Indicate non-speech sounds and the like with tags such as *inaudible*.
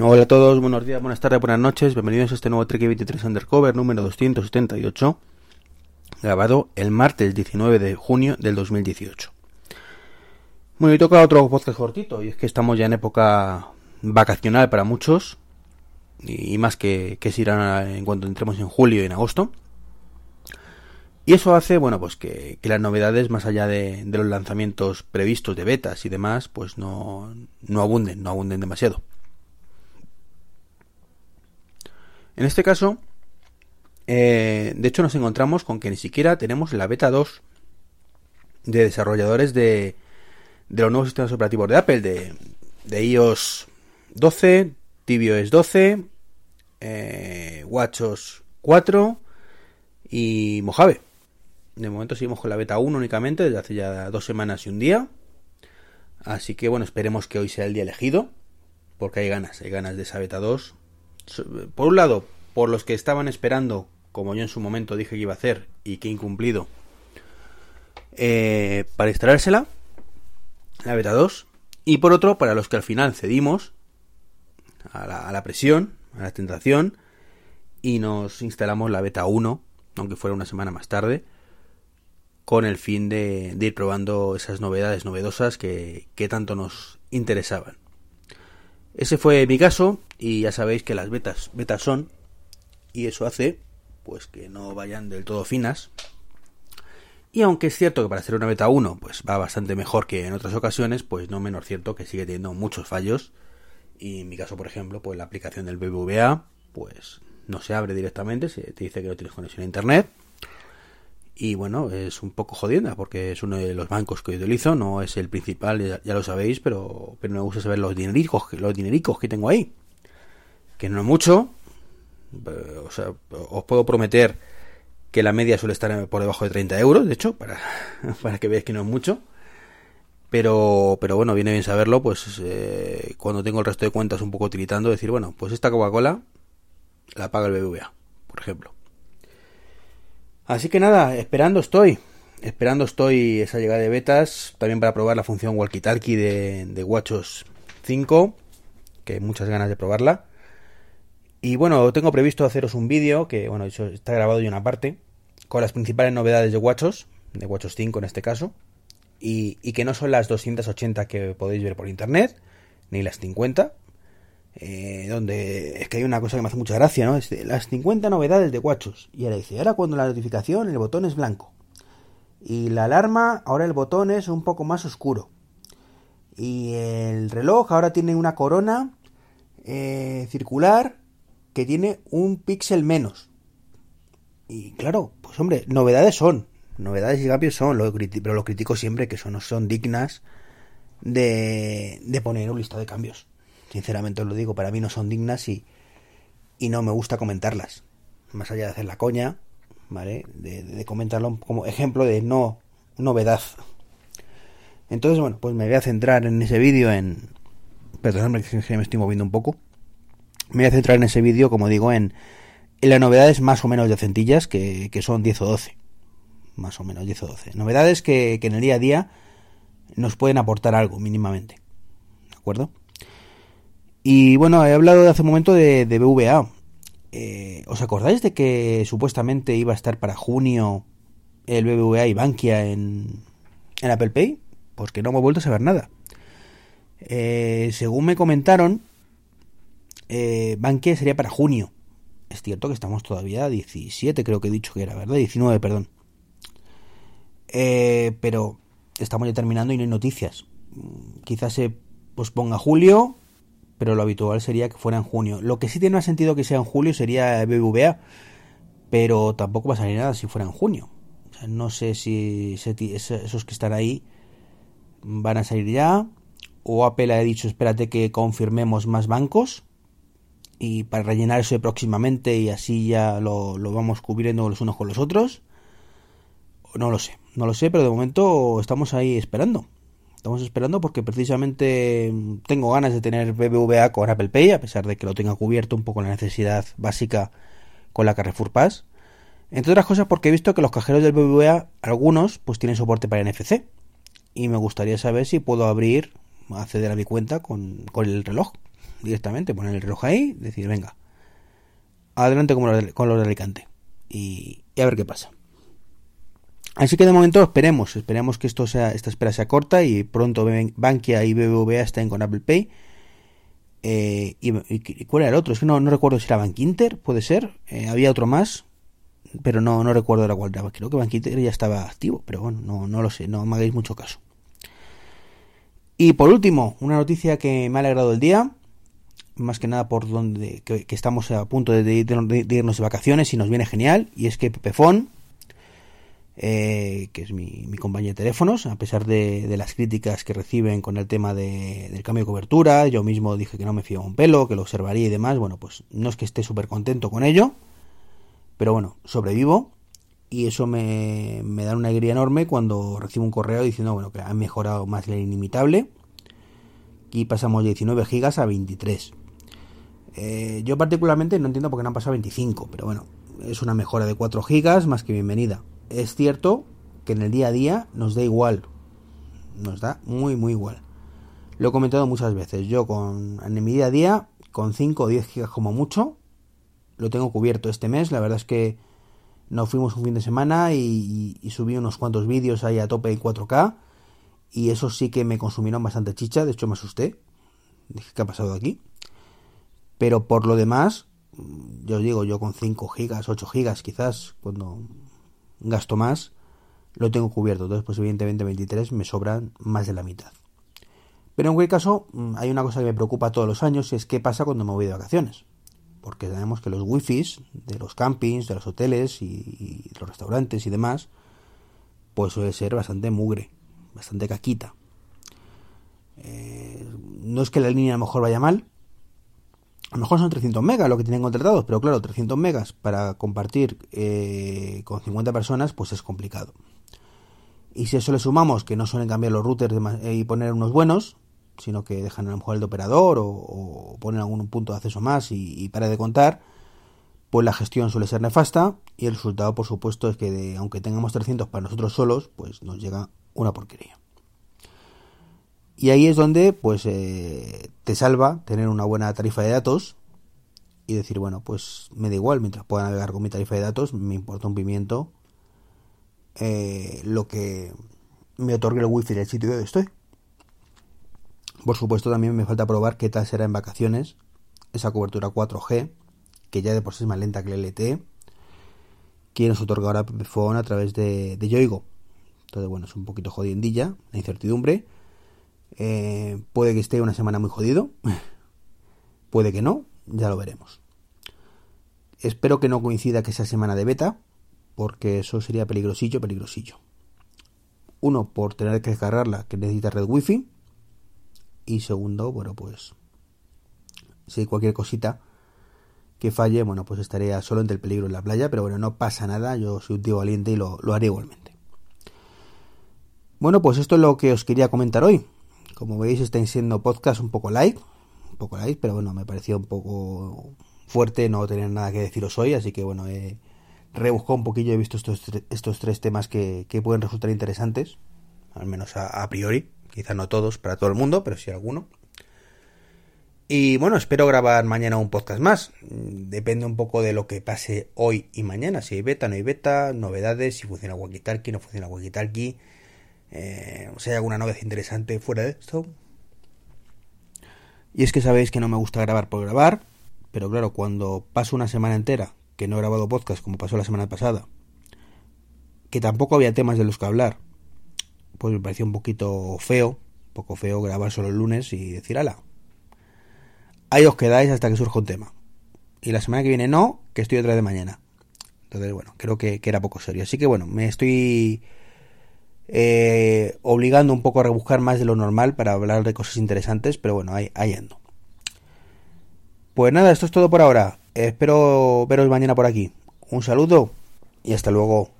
Hola a todos, buenos días, buenas tardes, buenas noches, bienvenidos a este nuevo Trek 23 Undercover número 278, grabado el martes 19 de junio del 2018. Bueno, y toca otro podcast cortito, y es que estamos ya en época vacacional para muchos, y, más que, que se irán en cuanto entremos en julio y en agosto. Y eso hace, bueno, pues que, las novedades, más allá de, de, los lanzamientos previstos de betas y demás, pues no, no abunden, no abunden demasiado. En este caso, eh, de hecho nos encontramos con que ni siquiera tenemos la beta 2 de desarrolladores de, de los nuevos sistemas operativos de Apple, de, de iOS 12, tvOS 12, eh, WatchOS 4 y Mojave. De momento seguimos con la beta 1 únicamente, desde hace ya dos semanas y un día. Así que bueno, esperemos que hoy sea el día elegido, porque hay ganas, hay ganas de esa beta 2 por un lado, por los que estaban esperando, como yo en su momento dije que iba a hacer y que he incumplido, eh, para instalársela, la beta 2, y por otro, para los que al final cedimos a la, presión, a la tentación, y nos instalamos la beta 1, aunque fuera una semana más tarde, con el fin de, ir probando esas novedades novedosas que tanto nos interesaban. Ese fue mi caso y ya sabéis que las betas betas son y eso hace pues que no vayan del todo finas. Y aunque es cierto que para hacer una beta 1 pues va bastante mejor que en otras ocasiones, pues no menos cierto que sigue teniendo muchos fallos. Y en mi caso, por ejemplo, pues la aplicación del BBVA pues no se abre directamente, se te dice que no tienes conexión a internet y bueno, es un poco jodienda porque es uno de los bancos que utilizo, no es el principal, ya, lo sabéis, pero, pero me gusta saber los dinericos, los dinericos que tengo ahí. Que no mucho, o sea, os puedo prometer que la media suele estar por debajo de 30 euros, de hecho, para, *laughs* para que veáis que no es mucho. Pero, pero bueno, viene bien saberlo, pues eh, cuando tengo el resto de cuentas un poco utilizando, decir, bueno, pues esta Coca-Cola la paga el BBVA, por ejemplo. Así que nada, esperando estoy. Esperando estoy esa llegada de betas. También para probar la función walkie talkie de, de WatchOS 5. Que hay muchas ganas de probarla. Y bueno, tengo previsto haceros un vídeo. Que bueno, está grabado y una parte. Con las principales novedades de WatchOS. De WatchOS 5 en este caso. Y, que no son las 280 que podéis ver por internet. Ni las 50 eh, donde es que hay una cosa que me hace mucha gracia, ¿no? Las 50 novedades de Guachos. Y ahora dice, ahora cuando la notificación el botón es blanco. Y la alarma, ahora el botón es un poco más oscuro. Y el reloj ahora tiene una corona eh, circular que tiene un píxel menos. Y claro, pues hombre, novedades son. Novedades y cambios son, lo pero lo critico siempre que son, son dignas de, de poner un listado de cambios. Sinceramente os lo digo, para mí no son dignas y, y no me gusta comentarlas. Más allá de hacer la coña, ¿vale? De, comentarlo como ejemplo de no novedad. Entonces, bueno, pues me voy a centrar en ese vídeo en... Perdóname que me estoy moviendo un poco. Me voy a centrar en ese vídeo, como digo, en, en las novedades más o menos de centillas, que, que, son 10 o 12. Más o menos 10 o 12. Novedades que, que en el día a día nos pueden aportar algo, mínimamente. ¿De acuerdo? Y bueno, he hablado de hace un momento de, de BVA. Eh, ¿Os acordáis de que supuestamente iba a estar para junio el BBVA y Bankia en, en Apple Pay? Pues que no hemos vuelto a saber nada. Eh, según me comentaron, eh, Bankia sería para junio. Es cierto que estamos todavía a 17, creo que he dicho que era, ¿verdad? 19, perdón. pero estamos ya terminando y no hay noticias. Quizás se posponga julio pero lo habitual sería que fuera en junio. Lo que sí tiene más sentido que sea en julio sería BBVA, pero tampoco va a salir nada si fuera en junio. no sé si esos que están ahí van a salir ya, o Apple ha dicho espérate que confirmemos más bancos y para rellenar eso próximamente y así ya lo, lo vamos cubriendo los unos con los otros. No lo sé, no lo sé, pero de momento estamos ahí esperando. Estamos esperando porque precisamente tengo ganas de tener BBVA con Apple Pay, a pesar de que lo tenga cubierto un poco la necesidad básica con la Carrefour Pass. Entre otras cosas porque he visto que los cajeros del BBVA, algunos, pues tienen soporte para NFC. Y me gustaría saber si puedo abrir, acceder a mi cuenta con, con el reloj. Directamente, poner el reloj ahí, decir, venga, adelante con los con los de Alicante y, a ver qué pasa. Así que de momento esperemos, esperemos que esto sea, esta espera sea corta y pronto Bankia y BBVA estén con Apple Pay. Eh, y, cuál era el otro? Es que no, no recuerdo si era Bankinter, puede ser. Eh, había otro más, pero no, no recuerdo la cuál era. Creo que Bankinter ya estaba activo, pero bueno, no, no lo sé, no me hagáis mucho caso. Y por último, una noticia que me ha alegrado el día, más que nada por donde que, estamos a punto de, irnos de vacaciones y nos viene genial, y es que Pepefon, eh, que es mi, mi, compañía de teléfonos, a pesar de, las críticas que reciben con el tema del cambio de cobertura, yo mismo dije que no me fío un pelo, que lo observaría y demás, bueno, pues no es que esté súper contento con ello, pero bueno, sobrevivo y eso me, da una alegría enorme cuando recibo un correo diciendo bueno que han mejorado más la inimitable y pasamos de 19 gigas a 23 eh, yo particularmente no entiendo por qué no han pasado a 25 pero bueno es una mejora de 4 gigas más que bienvenida es cierto que en el día a día nos da igual nos da muy muy igual lo he comentado muchas veces yo con en mi día a día con 5 o 10 gigas como mucho lo tengo cubierto este mes la verdad es que nos fuimos un fin de semana y, subí unos cuantos vídeos ahí a tope en 4K y eso sí que me consumieron bastante chicha, de hecho me asusté. Dije, ¿qué ha pasado aquí? Pero por lo demás, yo os digo, yo con 5 gigas, 8 gigas quizás, cuando gasto más, lo tengo cubierto. Entonces, pues evidentemente 23 me sobran más de la mitad. Pero en cualquier caso, hay una cosa que me preocupa todos los años y es qué pasa cuando me voy de vacaciones porque sabemos que los wifis de los campings, de los hoteles y, los restaurantes y demás, pues suele ser bastante mugre, bastante caquita. Eh, no es que la línea a lo mejor vaya mal, a lo mejor son 300 megas lo que tienen contratados, pero claro, 300 megas para compartir eh, con 50 personas, pues es complicado. Y si eso le sumamos que no suelen cambiar los routers y poner unos buenos, sino que dejan a lo mejor el de operador o, ponen algún punto de acceso más y, para de contar, pues la gestión suele ser nefasta y el resultado, por supuesto, es que aunque tengamos 300 para nosotros solos, pues nos llega una porquería. Y ahí es donde, pues, eh, te salva tener una buena tarifa de datos y decir, bueno, pues me da igual, mientras pueda navegar con mi tarifa de datos, me importa un pimiento eh, lo que me otorgue el wifi del sitio donde estoy. Por supuesto, también me falta probar qué tal será en vacaciones esa cobertura 4G, que ya de por sí es más lenta que el LTE, que nos otorga ahora a través de, de Yoigo. Entonces, bueno, es un poquito jodiendilla, la incertidumbre. Eh, puede que esté una semana muy jodido, *laughs* puede que no, ya lo veremos. Espero que no coincida que sea semana de beta, porque eso sería peligrosillo, peligrosillo. Uno, por tener que descargarla, que necesita red wifi, y segundo, bueno, pues si hay cualquier cosita que falle, bueno, pues estaría solo entre el peligro en la playa, pero bueno, no pasa nada, yo soy un tío valiente y lo, lo haré igualmente. Bueno, pues esto es lo que os quería comentar hoy. Como veis, están siendo podcast un poco light, un poco light, pero bueno, me pareció un poco fuerte no tener nada que deciros hoy, así que bueno, he rebuscado un poquillo, he visto estos, estos tres temas que, que pueden resultar interesantes, al menos a priori. Quizá no todos para todo el mundo, pero sí alguno. Y bueno, espero grabar mañana un podcast más. Depende un poco de lo que pase hoy y mañana. Si hay beta, no hay beta, novedades, si funciona Walkie no funciona Walkie eh, si hay alguna novedad interesante fuera de esto. Y es que sabéis que no me gusta grabar por grabar, pero claro, cuando paso una semana entera que no he grabado podcast como pasó la semana pasada, que tampoco había temas de los que hablar, pues me pareció un poquito feo, un poco feo grabar solo el lunes y decir, ala, ahí os quedáis hasta que surja un tema. Y la semana que viene no, que estoy otra de mañana. Entonces, bueno, creo que, era poco serio. Así que bueno, me estoy eh, obligando un poco a rebuscar más de lo normal para hablar de cosas interesantes, pero bueno, ahí, ahí ando. Pues nada, esto es todo por ahora. Espero veros mañana por aquí. Un saludo y hasta luego.